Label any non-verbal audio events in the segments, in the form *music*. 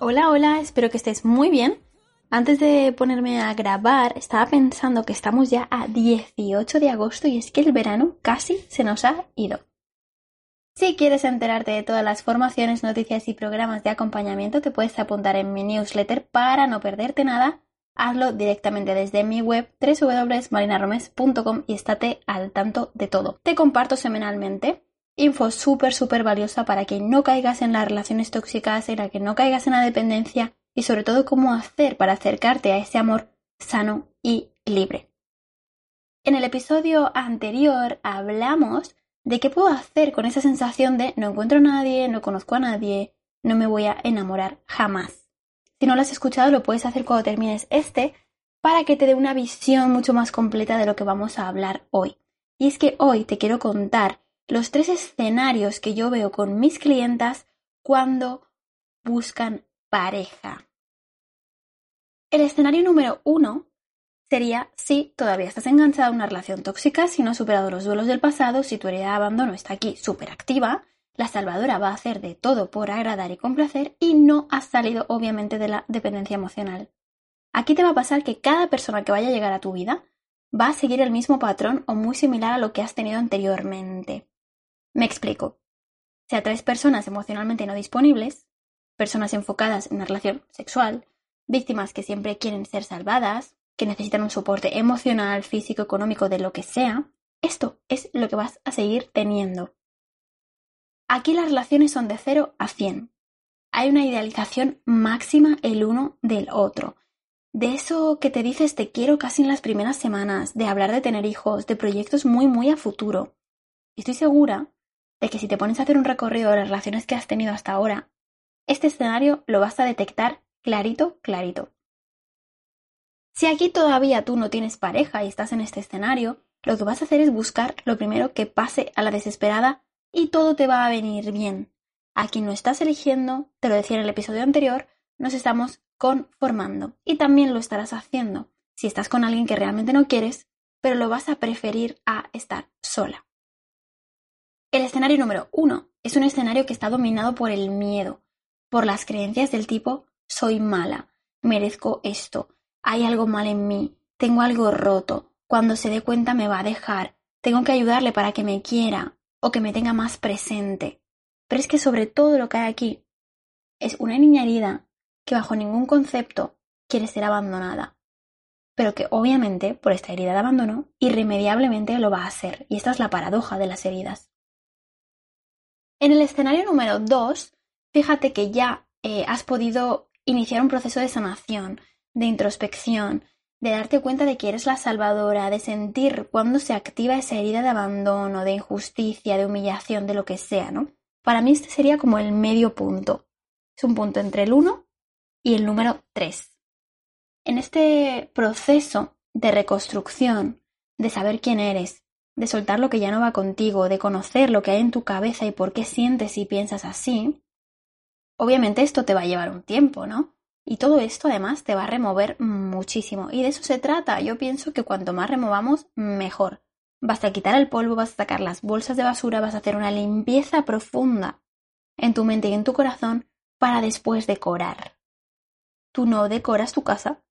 Hola, hola, espero que estés muy bien. Antes de ponerme a grabar, estaba pensando que estamos ya a 18 de agosto y es que el verano casi se nos ha ido. Si quieres enterarte de todas las formaciones, noticias y programas de acompañamiento, te puedes apuntar en mi newsletter para no perderte nada. Hazlo directamente desde mi web www.marinaromes.com y estate al tanto de todo. Te comparto semanalmente info súper, súper valiosa para que no caigas en las relaciones tóxicas, en la que no caigas en la dependencia y sobre todo cómo hacer para acercarte a ese amor sano y libre. En el episodio anterior hablamos de qué puedo hacer con esa sensación de no encuentro a nadie, no conozco a nadie, no me voy a enamorar jamás. Si no lo has escuchado, lo puedes hacer cuando termines este para que te dé una visión mucho más completa de lo que vamos a hablar hoy. Y es que hoy te quiero contar los tres escenarios que yo veo con mis clientas cuando buscan pareja. El escenario número uno sería si todavía estás enganchada a una relación tóxica, si no has superado los duelos del pasado, si tu herida de abandono está aquí súper activa, la salvadora va a hacer de todo por agradar y complacer y no has salido obviamente de la dependencia emocional. Aquí te va a pasar que cada persona que vaya a llegar a tu vida va a seguir el mismo patrón o muy similar a lo que has tenido anteriormente. Me explico. Si atraes personas emocionalmente no disponibles, personas enfocadas en una relación sexual, víctimas que siempre quieren ser salvadas, que necesitan un soporte emocional, físico, económico, de lo que sea, esto es lo que vas a seguir teniendo. Aquí las relaciones son de 0 a 100. Hay una idealización máxima el uno del otro. De eso que te dices te quiero casi en las primeras semanas, de hablar de tener hijos, de proyectos muy muy a futuro. Estoy segura de que si te pones a hacer un recorrido de las relaciones que has tenido hasta ahora, este escenario lo vas a detectar clarito, clarito. Si aquí todavía tú no tienes pareja y estás en este escenario, lo que vas a hacer es buscar lo primero que pase a la desesperada y todo te va a venir bien. Aquí no estás eligiendo, te lo decía en el episodio anterior, nos estamos conformando y también lo estarás haciendo si estás con alguien que realmente no quieres, pero lo vas a preferir a estar sola. El escenario número uno es un escenario que está dominado por el miedo, por las creencias del tipo soy mala, merezco esto, hay algo mal en mí, tengo algo roto, cuando se dé cuenta me va a dejar, tengo que ayudarle para que me quiera o que me tenga más presente. Pero es que sobre todo lo que hay aquí es una niña herida que bajo ningún concepto quiere ser abandonada, pero que obviamente por esta herida de abandono irremediablemente lo va a hacer, y esta es la paradoja de las heridas. En el escenario número 2, fíjate que ya eh, has podido iniciar un proceso de sanación, de introspección, de darte cuenta de que eres la salvadora, de sentir cuando se activa esa herida de abandono, de injusticia, de humillación, de lo que sea, ¿no? Para mí este sería como el medio punto. Es un punto entre el 1 y el número 3. En este proceso de reconstrucción, de saber quién eres, de soltar lo que ya no va contigo, de conocer lo que hay en tu cabeza y por qué sientes y piensas así, obviamente esto te va a llevar un tiempo, ¿no? Y todo esto además te va a remover muchísimo. Y de eso se trata. Yo pienso que cuanto más removamos, mejor. Vas a quitar el polvo, vas a sacar las bolsas de basura, vas a hacer una limpieza profunda en tu mente y en tu corazón para después decorar. Tú no decoras tu casa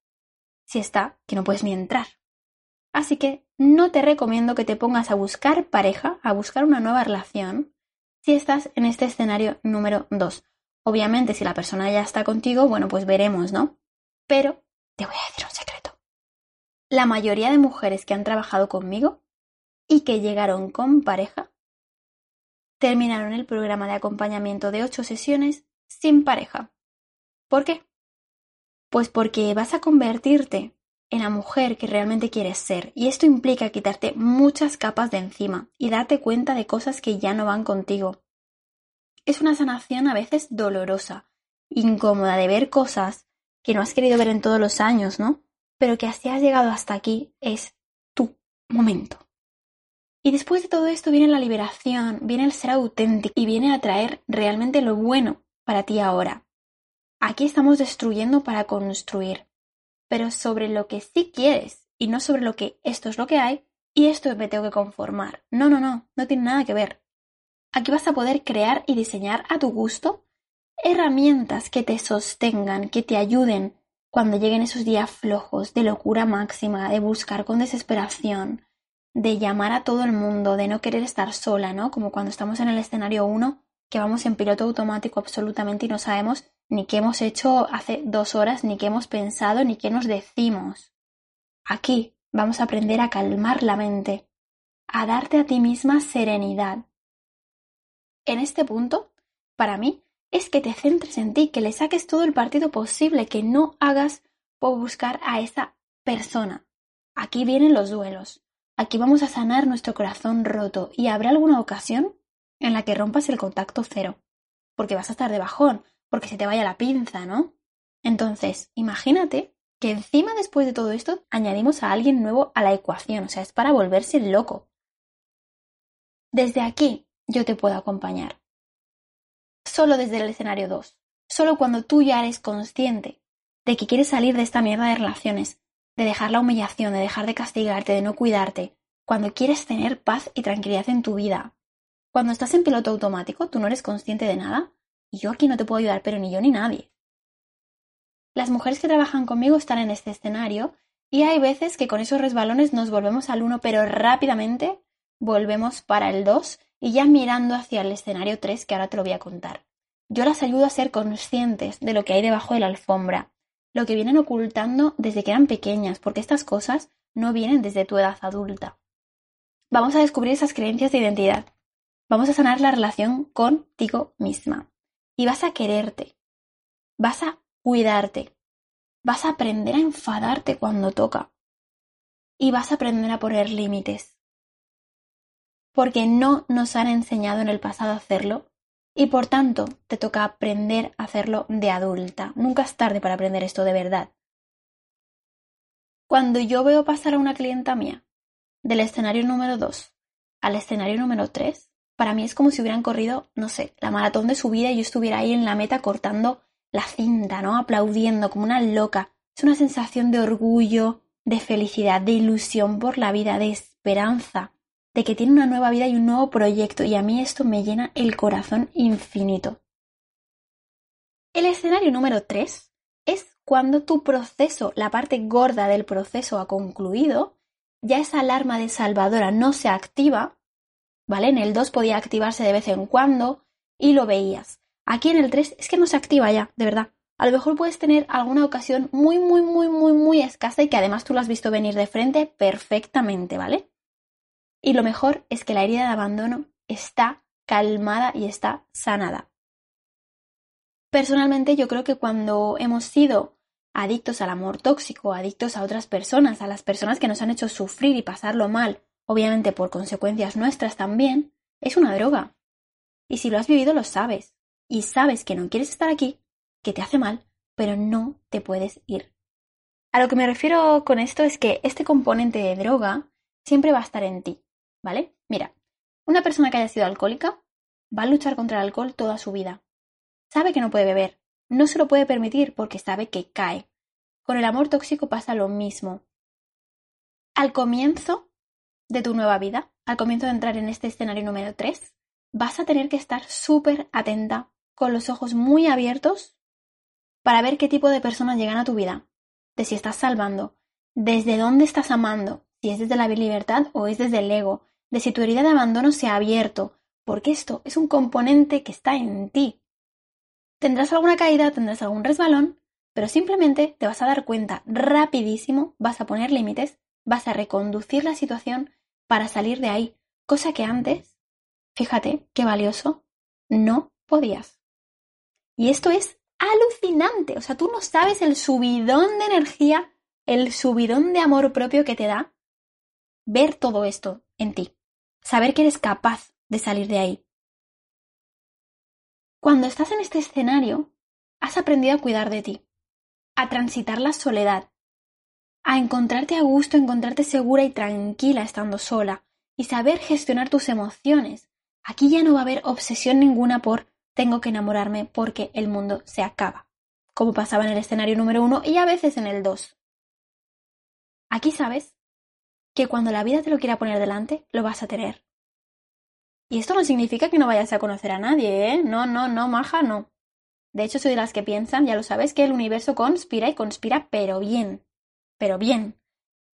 si está que no puedes ni entrar. Así que no te recomiendo que te pongas a buscar pareja, a buscar una nueva relación, si estás en este escenario número 2. Obviamente, si la persona ya está contigo, bueno, pues veremos, ¿no? Pero te voy a decir un secreto. La mayoría de mujeres que han trabajado conmigo y que llegaron con pareja terminaron el programa de acompañamiento de 8 sesiones sin pareja. ¿Por qué? Pues porque vas a convertirte en la mujer que realmente quieres ser. Y esto implica quitarte muchas capas de encima y darte cuenta de cosas que ya no van contigo. Es una sanación a veces dolorosa, incómoda de ver cosas que no has querido ver en todos los años, ¿no? Pero que así has llegado hasta aquí es tu momento. Y después de todo esto viene la liberación, viene el ser auténtico y viene a traer realmente lo bueno para ti ahora. Aquí estamos destruyendo para construir pero sobre lo que sí quieres y no sobre lo que esto es lo que hay y esto me tengo que conformar. No, no, no, no tiene nada que ver. Aquí vas a poder crear y diseñar a tu gusto herramientas que te sostengan, que te ayuden cuando lleguen esos días flojos de locura máxima, de buscar con desesperación, de llamar a todo el mundo, de no querer estar sola, ¿no? Como cuando estamos en el escenario 1, que vamos en piloto automático absolutamente y no sabemos ni qué hemos hecho hace dos horas, ni qué hemos pensado, ni qué nos decimos. Aquí vamos a aprender a calmar la mente, a darte a ti misma serenidad. En este punto, para mí, es que te centres en ti, que le saques todo el partido posible, que no hagas por buscar a esa persona. Aquí vienen los duelos. Aquí vamos a sanar nuestro corazón roto y habrá alguna ocasión en la que rompas el contacto cero, porque vas a estar de bajón, porque se te vaya la pinza, ¿no? Entonces, imagínate que encima después de todo esto añadimos a alguien nuevo a la ecuación, o sea, es para volverse loco. Desde aquí yo te puedo acompañar solo desde el escenario 2, solo cuando tú ya eres consciente de que quieres salir de esta mierda de relaciones, de dejar la humillación, de dejar de castigarte, de no cuidarte, cuando quieres tener paz y tranquilidad en tu vida. Cuando estás en piloto automático, tú no eres consciente de nada, y yo aquí no te puedo ayudar, pero ni yo ni nadie. Las mujeres que trabajan conmigo están en este escenario y hay veces que con esos resbalones nos volvemos al 1, pero rápidamente volvemos para el 2 y ya mirando hacia el escenario 3 que ahora te lo voy a contar. Yo las ayudo a ser conscientes de lo que hay debajo de la alfombra, lo que vienen ocultando desde que eran pequeñas, porque estas cosas no vienen desde tu edad adulta. Vamos a descubrir esas creencias de identidad. Vamos a sanar la relación contigo misma. Y vas a quererte. Vas a cuidarte. Vas a aprender a enfadarte cuando toca. Y vas a aprender a poner límites porque no nos han enseñado en el pasado a hacerlo y por tanto te toca aprender a hacerlo de adulta. Nunca es tarde para aprender esto de verdad. Cuando yo veo pasar a una clienta mía del escenario número 2 al escenario número 3, para mí es como si hubieran corrido, no sé, la maratón de su vida y yo estuviera ahí en la meta cortando la cinta, ¿no? Aplaudiendo como una loca. Es una sensación de orgullo, de felicidad, de ilusión por la vida, de esperanza de que tiene una nueva vida y un nuevo proyecto y a mí esto me llena el corazón infinito. El escenario número 3 es cuando tu proceso, la parte gorda del proceso ha concluido, ya esa alarma de salvadora no se activa, ¿vale? En el 2 podía activarse de vez en cuando y lo veías. Aquí en el 3 es que no se activa ya, de verdad. A lo mejor puedes tener alguna ocasión muy, muy, muy, muy, muy escasa y que además tú lo has visto venir de frente perfectamente, ¿vale? Y lo mejor es que la herida de abandono está calmada y está sanada. Personalmente yo creo que cuando hemos sido adictos al amor tóxico, adictos a otras personas, a las personas que nos han hecho sufrir y pasarlo mal, obviamente por consecuencias nuestras también, es una droga. Y si lo has vivido lo sabes. Y sabes que no quieres estar aquí, que te hace mal, pero no te puedes ir. A lo que me refiero con esto es que este componente de droga siempre va a estar en ti. ¿Vale? Mira, una persona que haya sido alcohólica va a luchar contra el alcohol toda su vida. Sabe que no puede beber, no se lo puede permitir porque sabe que cae. Con el amor tóxico pasa lo mismo. Al comienzo de tu nueva vida, al comienzo de entrar en este escenario número 3, vas a tener que estar súper atenta, con los ojos muy abiertos, para ver qué tipo de personas llegan a tu vida, de si estás salvando, desde dónde estás amando, si es desde la libertad o es desde el ego, de si tu herida de abandono se ha abierto, porque esto es un componente que está en ti. Tendrás alguna caída, tendrás algún resbalón, pero simplemente te vas a dar cuenta rapidísimo, vas a poner límites, vas a reconducir la situación para salir de ahí, cosa que antes, fíjate qué valioso, no podías. Y esto es alucinante, o sea, tú no sabes el subidón de energía, el subidón de amor propio que te da ver todo esto en ti, saber que eres capaz de salir de ahí. Cuando estás en este escenario, has aprendido a cuidar de ti, a transitar la soledad, a encontrarte a gusto, encontrarte segura y tranquila estando sola, y saber gestionar tus emociones. Aquí ya no va a haber obsesión ninguna por tengo que enamorarme porque el mundo se acaba, como pasaba en el escenario número uno y a veces en el dos. Aquí sabes que cuando la vida te lo quiera poner delante, lo vas a tener. Y esto no significa que no vayas a conocer a nadie, ¿eh? No, no, no, maja, no. De hecho, soy de las que piensan, ya lo sabes, que el universo conspira y conspira, pero bien. Pero bien.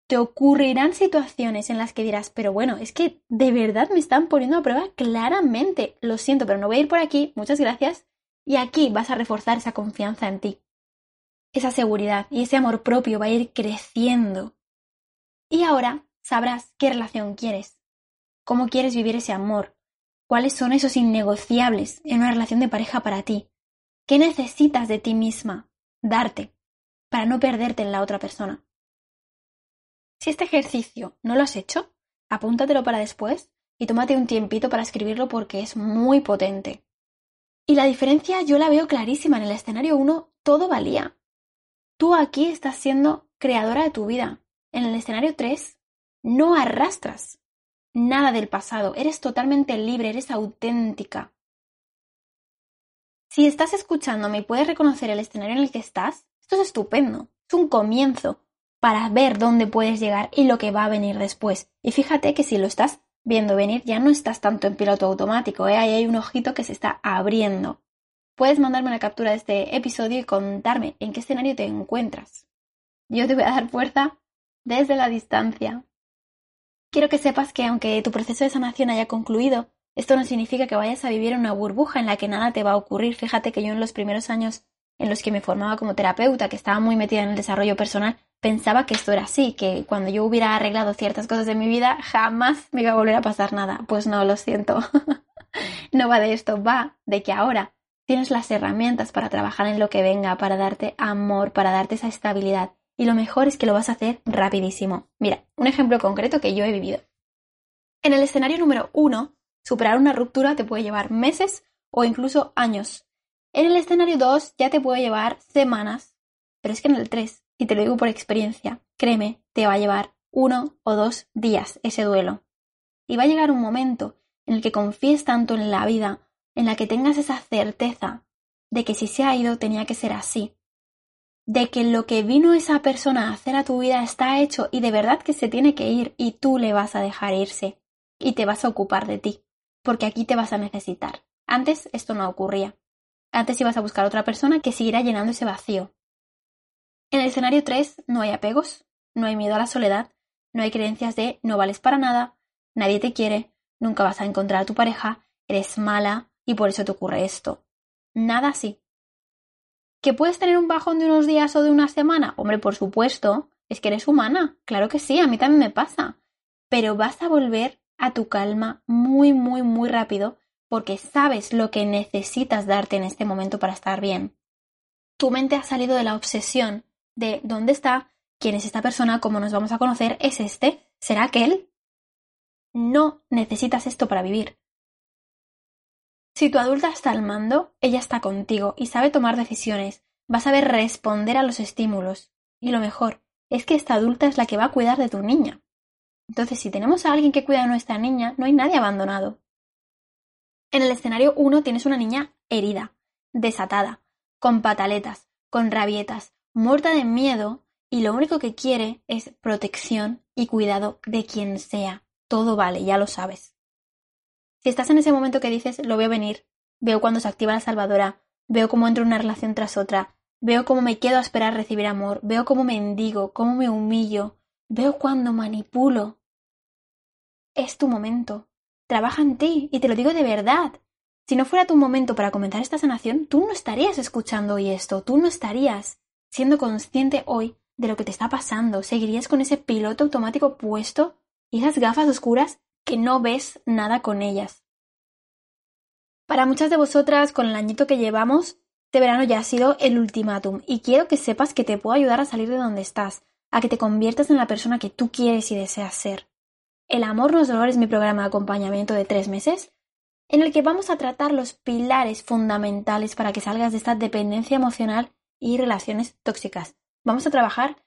Te ocurrirán situaciones en las que dirás, pero bueno, es que de verdad me están poniendo a prueba claramente. Lo siento, pero no voy a ir por aquí, muchas gracias. Y aquí vas a reforzar esa confianza en ti. Esa seguridad y ese amor propio va a ir creciendo. Y ahora sabrás qué relación quieres, cómo quieres vivir ese amor, cuáles son esos innegociables en una relación de pareja para ti, qué necesitas de ti misma darte para no perderte en la otra persona. Si este ejercicio no lo has hecho, apúntatelo para después y tómate un tiempito para escribirlo porque es muy potente. Y la diferencia yo la veo clarísima. En el escenario 1 todo valía. Tú aquí estás siendo creadora de tu vida. En el escenario 3 no arrastras nada del pasado. Eres totalmente libre, eres auténtica. Si estás escuchándome y puedes reconocer el escenario en el que estás, esto es estupendo. Es un comienzo para ver dónde puedes llegar y lo que va a venir después. Y fíjate que si lo estás viendo venir, ya no estás tanto en piloto automático, ¿eh? ahí hay un ojito que se está abriendo. Puedes mandarme una captura de este episodio y contarme en qué escenario te encuentras. Yo te voy a dar fuerza desde la distancia. Quiero que sepas que aunque tu proceso de sanación haya concluido, esto no significa que vayas a vivir en una burbuja en la que nada te va a ocurrir. Fíjate que yo en los primeros años en los que me formaba como terapeuta, que estaba muy metida en el desarrollo personal, pensaba que esto era así, que cuando yo hubiera arreglado ciertas cosas de mi vida, jamás me iba a volver a pasar nada. Pues no, lo siento. *laughs* no va de esto, va de que ahora tienes las herramientas para trabajar en lo que venga, para darte amor, para darte esa estabilidad. Y lo mejor es que lo vas a hacer rapidísimo. Mira, un ejemplo concreto que yo he vivido. En el escenario número uno, superar una ruptura te puede llevar meses o incluso años. En el escenario 2 ya te puede llevar semanas, pero es que en el 3, y te lo digo por experiencia, créeme, te va a llevar uno o dos días ese duelo. Y va a llegar un momento en el que confíes tanto en la vida, en la que tengas esa certeza de que si se ha ido tenía que ser así, de que lo que vino esa persona a hacer a tu vida está hecho y de verdad que se tiene que ir y tú le vas a dejar irse y te vas a ocupar de ti, porque aquí te vas a necesitar. Antes esto no ocurría. Antes ibas a buscar otra persona que seguirá llenando ese vacío. En el escenario 3 no hay apegos, no hay miedo a la soledad, no hay creencias de no vales para nada, nadie te quiere, nunca vas a encontrar a tu pareja, eres mala y por eso te ocurre esto. Nada así. ¿Que puedes tener un bajón de unos días o de una semana? Hombre, por supuesto, es que eres humana, claro que sí, a mí también me pasa. Pero vas a volver a tu calma muy, muy, muy rápido porque sabes lo que necesitas darte en este momento para estar bien. Tu mente ha salido de la obsesión de dónde está, quién es esta persona, cómo nos vamos a conocer, es este, será aquel. No necesitas esto para vivir. Si tu adulta está al mando, ella está contigo y sabe tomar decisiones, va a saber responder a los estímulos. Y lo mejor es que esta adulta es la que va a cuidar de tu niña. Entonces, si tenemos a alguien que cuida de nuestra niña, no hay nadie abandonado. En el escenario 1 tienes una niña herida, desatada, con pataletas, con rabietas, muerta de miedo y lo único que quiere es protección y cuidado de quien sea. Todo vale, ya lo sabes. Si estás en ese momento que dices, lo veo venir, veo cuando se activa la salvadora, veo cómo entro en una relación tras otra, veo cómo me quedo a esperar recibir amor, veo cómo mendigo, cómo me humillo, veo cuando manipulo. Es tu momento. Trabaja en ti, y te lo digo de verdad. Si no fuera tu momento para comenzar esta sanación, tú no estarías escuchando hoy esto, tú no estarías siendo consciente hoy de lo que te está pasando, seguirías con ese piloto automático puesto y esas gafas oscuras que no ves nada con ellas. Para muchas de vosotras, con el añito que llevamos, este verano ya ha sido el ultimátum y quiero que sepas que te puedo ayudar a salir de donde estás, a que te conviertas en la persona que tú quieres y deseas ser. El amor no es dolor es mi programa de acompañamiento de tres meses, en el que vamos a tratar los pilares fundamentales para que salgas de esta dependencia emocional y relaciones tóxicas. Vamos a trabajar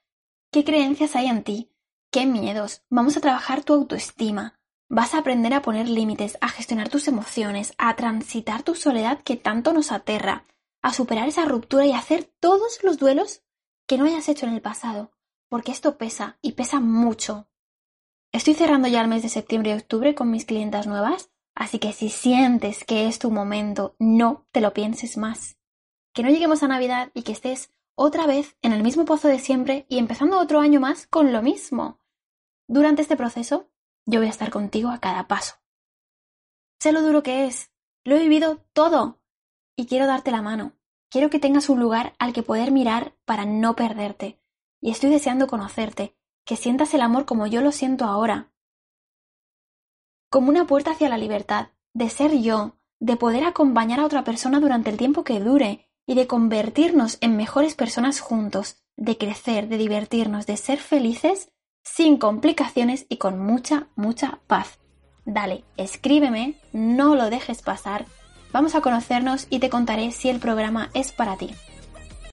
qué creencias hay en ti, qué miedos, vamos a trabajar tu autoestima, vas a aprender a poner límites, a gestionar tus emociones, a transitar tu soledad que tanto nos aterra, a superar esa ruptura y a hacer todos los duelos que no hayas hecho en el pasado, porque esto pesa y pesa mucho. Estoy cerrando ya el mes de septiembre y octubre con mis clientas nuevas, así que si sientes que es tu momento, no te lo pienses más. Que no lleguemos a Navidad y que estés otra vez en el mismo pozo de siempre y empezando otro año más con lo mismo. Durante este proceso, yo voy a estar contigo a cada paso. Sé lo duro que es, lo he vivido todo y quiero darte la mano. Quiero que tengas un lugar al que poder mirar para no perderte. Y estoy deseando conocerte, que sientas el amor como yo lo siento ahora. Como una puerta hacia la libertad, de ser yo, de poder acompañar a otra persona durante el tiempo que dure y de convertirnos en mejores personas juntos, de crecer, de divertirnos, de ser felices sin complicaciones y con mucha, mucha paz. Dale, escríbeme, no lo dejes pasar, vamos a conocernos y te contaré si el programa es para ti.